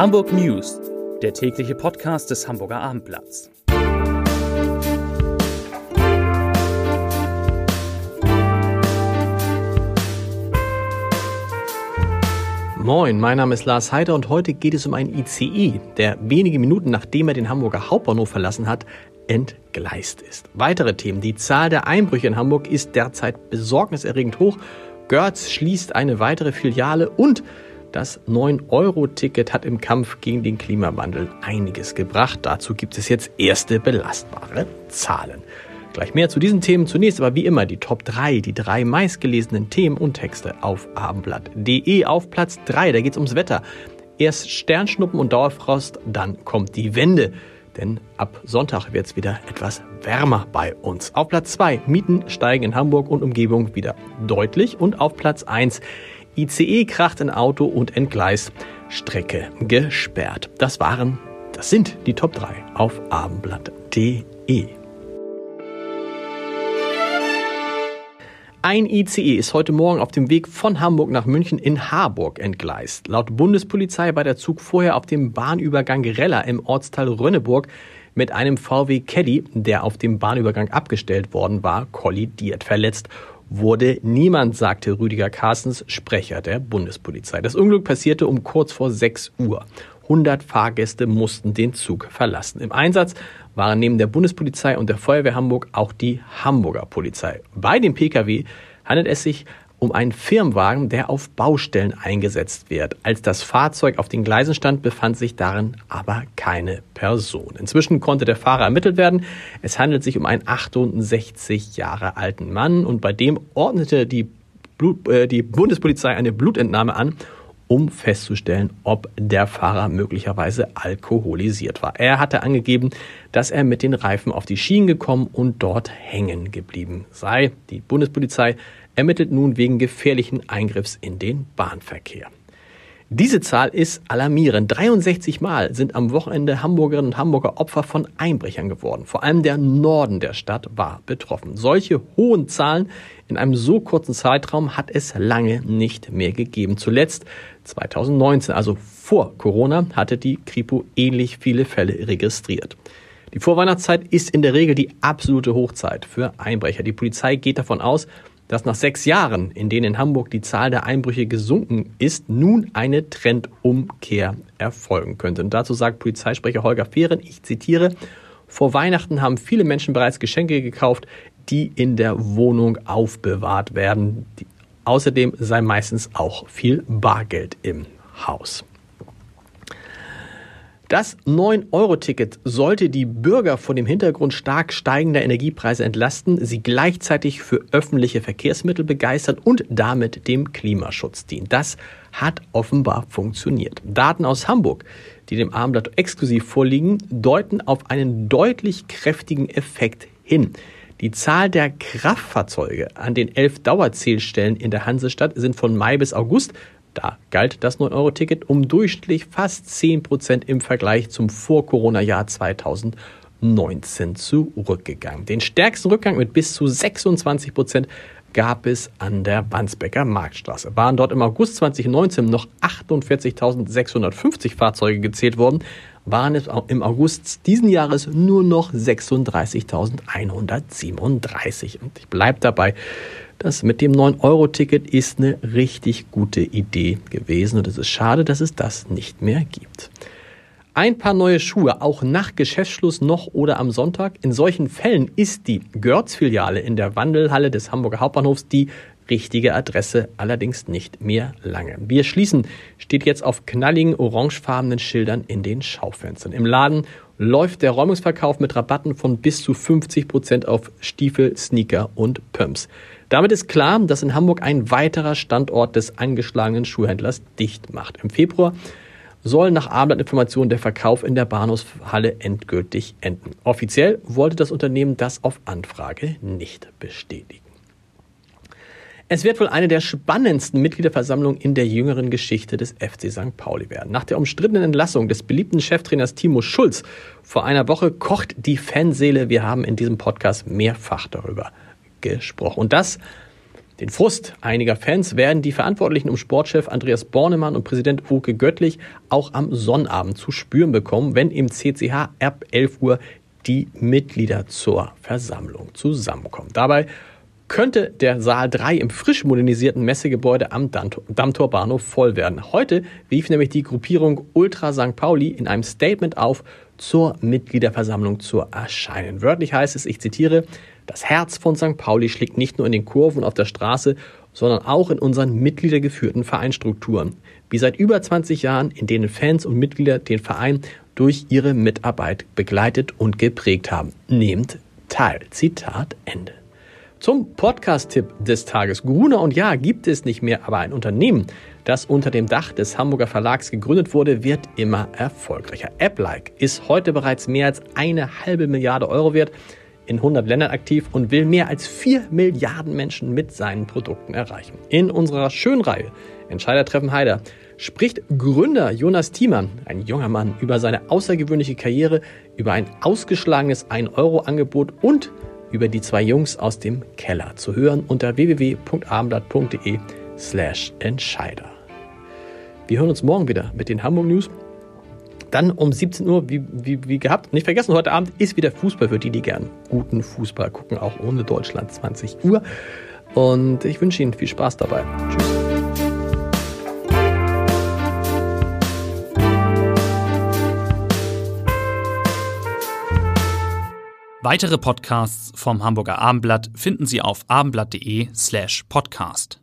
Hamburg News, der tägliche Podcast des Hamburger Abendblatts. Moin, mein Name ist Lars Heider und heute geht es um einen ICE, der wenige Minuten nachdem er den Hamburger Hauptbahnhof verlassen hat, entgleist ist. Weitere Themen. Die Zahl der Einbrüche in Hamburg ist derzeit besorgniserregend hoch. Görz schließt eine weitere Filiale und das 9-Euro-Ticket hat im Kampf gegen den Klimawandel einiges gebracht. Dazu gibt es jetzt erste belastbare Zahlen. Gleich mehr zu diesen Themen. Zunächst aber wie immer die Top 3, die drei meistgelesenen Themen und Texte auf abendblatt.de. Auf Platz 3, da geht es ums Wetter. Erst Sternschnuppen und Dauerfrost, dann kommt die Wende. Denn ab Sonntag wird es wieder etwas wärmer bei uns. Auf Platz 2, Mieten steigen in Hamburg und Umgebung wieder deutlich. Und auf Platz 1, ICE kracht in Auto und entgleist, Strecke gesperrt. Das waren, das sind die Top 3 auf abendblatt.de. Ein ICE ist heute Morgen auf dem Weg von Hamburg nach München in Harburg entgleist. Laut Bundespolizei war der Zug vorher auf dem Bahnübergang Reller im Ortsteil Rönneburg mit einem VW Caddy, der auf dem Bahnübergang abgestellt worden war, kollidiert. Verletzt wurde niemand, sagte Rüdiger Carstens, Sprecher der Bundespolizei. Das Unglück passierte um kurz vor 6 Uhr. 100 Fahrgäste mussten den Zug verlassen. Im Einsatz waren neben der Bundespolizei und der Feuerwehr Hamburg auch die Hamburger Polizei. Bei dem Pkw handelt es sich um einen Firmenwagen, der auf Baustellen eingesetzt wird. Als das Fahrzeug auf den Gleisen stand, befand sich darin aber keine Person. Inzwischen konnte der Fahrer ermittelt werden. Es handelt sich um einen 68 Jahre alten Mann und bei dem ordnete die, Blut, äh, die Bundespolizei eine Blutentnahme an um festzustellen, ob der Fahrer möglicherweise alkoholisiert war. Er hatte angegeben, dass er mit den Reifen auf die Schienen gekommen und dort hängen geblieben sei. Die Bundespolizei ermittelt nun wegen gefährlichen Eingriffs in den Bahnverkehr. Diese Zahl ist alarmierend. 63 Mal sind am Wochenende Hamburgerinnen und Hamburger Opfer von Einbrechern geworden. Vor allem der Norden der Stadt war betroffen. Solche hohen Zahlen in einem so kurzen Zeitraum hat es lange nicht mehr gegeben. Zuletzt 2019, also vor Corona, hatte die Kripo ähnlich viele Fälle registriert. Die Vorweihnachtszeit ist in der Regel die absolute Hochzeit für Einbrecher. Die Polizei geht davon aus, dass nach sechs Jahren, in denen in Hamburg die Zahl der Einbrüche gesunken ist, nun eine Trendumkehr erfolgen könnte. Und dazu sagt Polizeisprecher Holger Fehren, ich zitiere, vor Weihnachten haben viele Menschen bereits Geschenke gekauft, die in der Wohnung aufbewahrt werden. Außerdem sei meistens auch viel Bargeld im Haus. Das 9-Euro-Ticket sollte die Bürger vor dem Hintergrund stark steigender Energiepreise entlasten, sie gleichzeitig für öffentliche Verkehrsmittel begeistern und damit dem Klimaschutz dienen. Das hat offenbar funktioniert. Daten aus Hamburg, die dem Armblatt exklusiv vorliegen, deuten auf einen deutlich kräftigen Effekt hin. Die Zahl der Kraftfahrzeuge an den elf Dauerzählstellen in der Hansestadt sind von Mai bis August da galt das 9-Euro-Ticket um durchschnittlich fast 10 Prozent im Vergleich zum Vor-Corona-Jahr 2019 zurückgegangen. Den stärksten Rückgang mit bis zu 26 Prozent gab es an der Wandsbecker Marktstraße. Waren dort im August 2019 noch 48.650 Fahrzeuge gezählt worden, waren es im August diesen Jahres nur noch 36.137. Und ich bleibe dabei, das mit dem 9-Euro-Ticket ist eine richtig gute Idee gewesen und es ist schade, dass es das nicht mehr gibt. Ein paar neue Schuhe, auch nach Geschäftsschluss noch oder am Sonntag. In solchen Fällen ist die Görz-Filiale in der Wandelhalle des Hamburger Hauptbahnhofs die richtige Adresse, allerdings nicht mehr lange. Wir schließen steht jetzt auf knalligen orangefarbenen Schildern in den Schaufenstern. Im Laden läuft der Räumungsverkauf mit Rabatten von bis zu 50 Prozent auf Stiefel, Sneaker und Pumps. Damit ist klar, dass in Hamburg ein weiterer Standort des angeschlagenen Schuhhändlers dicht macht. Im Februar soll nach Abendinformation der Verkauf in der Bahnhofshalle endgültig enden. Offiziell wollte das Unternehmen das auf Anfrage nicht bestätigen. Es wird wohl eine der spannendsten Mitgliederversammlungen in der jüngeren Geschichte des FC St. Pauli werden. Nach der umstrittenen Entlassung des beliebten Cheftrainers Timo Schulz vor einer Woche kocht die Fanseele. Wir haben in diesem Podcast mehrfach darüber gesprochen. Und das Den Frust einiger Fans werden die Verantwortlichen um Sportchef Andreas Bornemann und Präsident Uke Göttlich auch am Sonnabend zu spüren bekommen, wenn im CCH ab 11 Uhr die Mitglieder zur Versammlung zusammenkommen. Dabei könnte der Saal 3 im frisch modernisierten Messegebäude am Dammtor Bahnhof voll werden. Heute rief nämlich die Gruppierung Ultra St. Pauli in einem Statement auf, zur Mitgliederversammlung zu erscheinen. Wörtlich heißt es, ich zitiere, das Herz von St. Pauli schlägt nicht nur in den Kurven auf der Straße, sondern auch in unseren mitgliedergeführten Vereinstrukturen. Wie seit über 20 Jahren, in denen Fans und Mitglieder den Verein durch ihre Mitarbeit begleitet und geprägt haben. Nehmt teil. Zitat Ende. Zum Podcast-Tipp des Tages. Gruner und Ja gibt es nicht mehr, aber ein Unternehmen, das unter dem Dach des Hamburger Verlags gegründet wurde, wird immer erfolgreicher. AppLike ist heute bereits mehr als eine halbe Milliarde Euro wert, in 100 Ländern aktiv und will mehr als 4 Milliarden Menschen mit seinen Produkten erreichen. In unserer Schönreihe Entscheidertreffen Heider spricht Gründer Jonas Thiemann, ein junger Mann, über seine außergewöhnliche Karriere, über ein ausgeschlagenes 1-Euro-Angebot und über die zwei Jungs aus dem Keller zu hören unter www.abendblatt.de slash Entscheider. Wir hören uns morgen wieder mit den Hamburg News. Dann um 17 Uhr, wie, wie, wie gehabt. Nicht vergessen, heute Abend ist wieder Fußball für die, die gern guten Fußball gucken, auch ohne Deutschland 20 Uhr. Und ich wünsche Ihnen viel Spaß dabei. Tschüss. Weitere Podcasts vom Hamburger Abendblatt finden Sie auf abendblatt.de slash podcast.